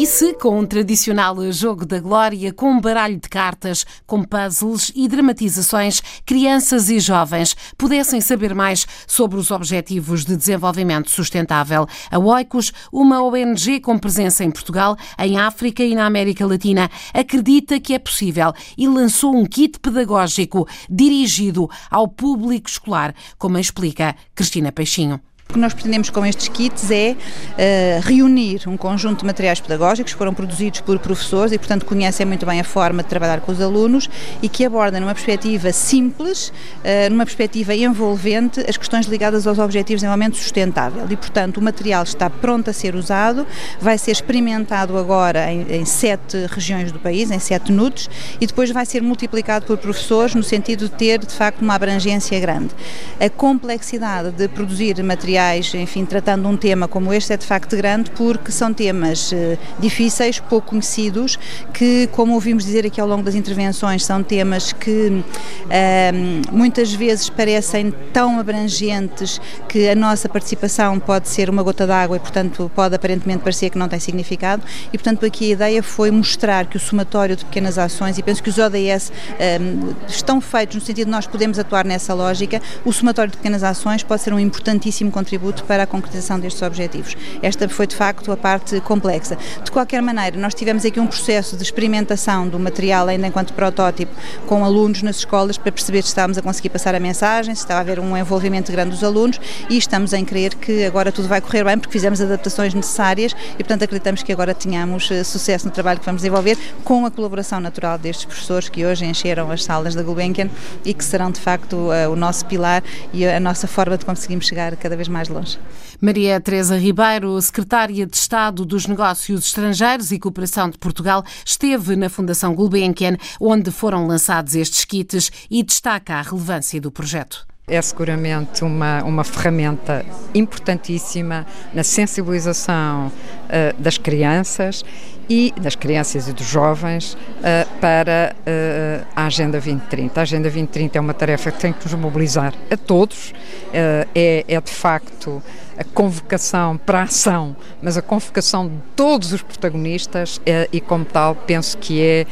E se, com um tradicional jogo da glória, com um baralho de cartas, com puzzles e dramatizações, crianças e jovens pudessem saber mais sobre os Objetivos de Desenvolvimento Sustentável? A Oikos, uma ONG com presença em Portugal, em África e na América Latina, acredita que é possível e lançou um kit pedagógico dirigido ao público escolar, como explica Cristina Peixinho. O que nós pretendemos com estes kits é uh, reunir um conjunto de materiais pedagógicos que foram produzidos por professores e, portanto, conhecem muito bem a forma de trabalhar com os alunos e que abordam numa perspectiva simples, uh, numa perspectiva envolvente, as questões ligadas aos objetivos de desenvolvimento sustentável. E, portanto, o material está pronto a ser usado, vai ser experimentado agora em, em sete regiões do país, em sete nudos, e depois vai ser multiplicado por professores no sentido de ter, de facto, uma abrangência grande. A complexidade de produzir material enfim, tratando um tema como este é de facto grande porque são temas eh, difíceis, pouco conhecidos, que, como ouvimos dizer aqui ao longo das intervenções, são temas que eh, muitas vezes parecem tão abrangentes que a nossa participação pode ser uma gota d'água e, portanto, pode aparentemente parecer que não tem significado. E, portanto, aqui a ideia foi mostrar que o somatório de pequenas ações, e penso que os ODS eh, estão feitos no sentido de nós podemos atuar nessa lógica, o somatório de pequenas ações pode ser um importantíssimo contributo contributo para a concretização destes objetivos. Esta foi de facto a parte complexa. De qualquer maneira, nós tivemos aqui um processo de experimentação do material ainda enquanto protótipo com alunos nas escolas para perceber se estávamos a conseguir passar a mensagem, se estava a haver um envolvimento grande dos alunos e estamos em crer que agora tudo vai correr bem porque fizemos adaptações necessárias e portanto acreditamos que agora tenhamos eh, sucesso no trabalho que vamos desenvolver com a colaboração natural destes professores que hoje encheram as salas da Gulbenkian e que serão de facto eh, o nosso pilar e a nossa forma de conseguirmos chegar cada vez mais mais longe. Maria Teresa Ribeiro, secretária de Estado dos Negócios Estrangeiros e Cooperação de Portugal, esteve na Fundação Gulbenkian, onde foram lançados estes kits e destaca a relevância do projeto é seguramente uma, uma ferramenta importantíssima na sensibilização uh, das crianças e das crianças e dos jovens uh, para uh, a Agenda 2030. A Agenda 2030 é uma tarefa que tem que nos mobilizar a todos, é, é de facto a convocação para a ação, mas a convocação de todos os protagonistas e, como tal, penso que é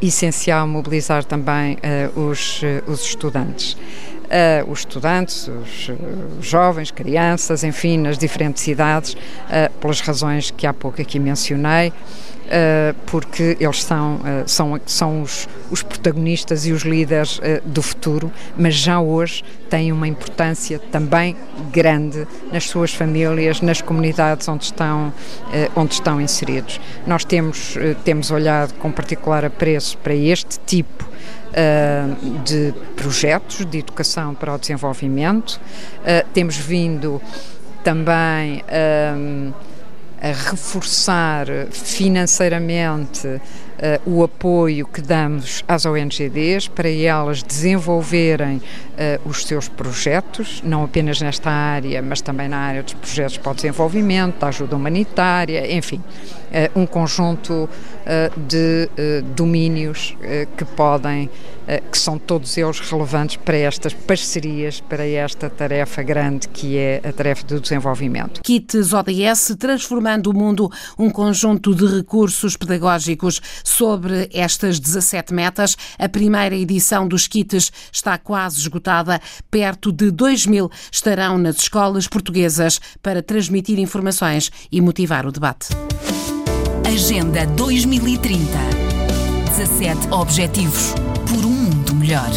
essencial mobilizar também os, os estudantes uh, os estudantes, os, jovens, crianças, enfim, nas diferentes idades, uh, pelas razões que há pouco aqui mencionei. Uh, porque eles são, são, são os, os, protagonistas e os líderes do futuro, mas já hoje têm uma importância também grande nas suas famílias, nas comunidades onde estão, onde estão inseridos. Nós temos, temos olhado com particular apreço para este tipo uh, de projetos de educação para o desenvolvimento. Uh, temos vindo também uh, a reforçar financeiramente uh, o apoio que damos às ONGDs para elas desenvolverem uh, os seus projetos, não apenas nesta área, mas também na área dos projetos para o desenvolvimento, da ajuda humanitária, enfim, uh, um conjunto de domínios que podem, que são todos eles relevantes para estas parcerias, para esta tarefa grande que é a tarefa do desenvolvimento. Kits ODS transformando o mundo, um conjunto de recursos pedagógicos sobre estas 17 metas. A primeira edição dos kits está quase esgotada. Perto de 2 mil estarão nas escolas portuguesas para transmitir informações e motivar o debate. Agenda 2030 17 Objetivos por um mundo melhor.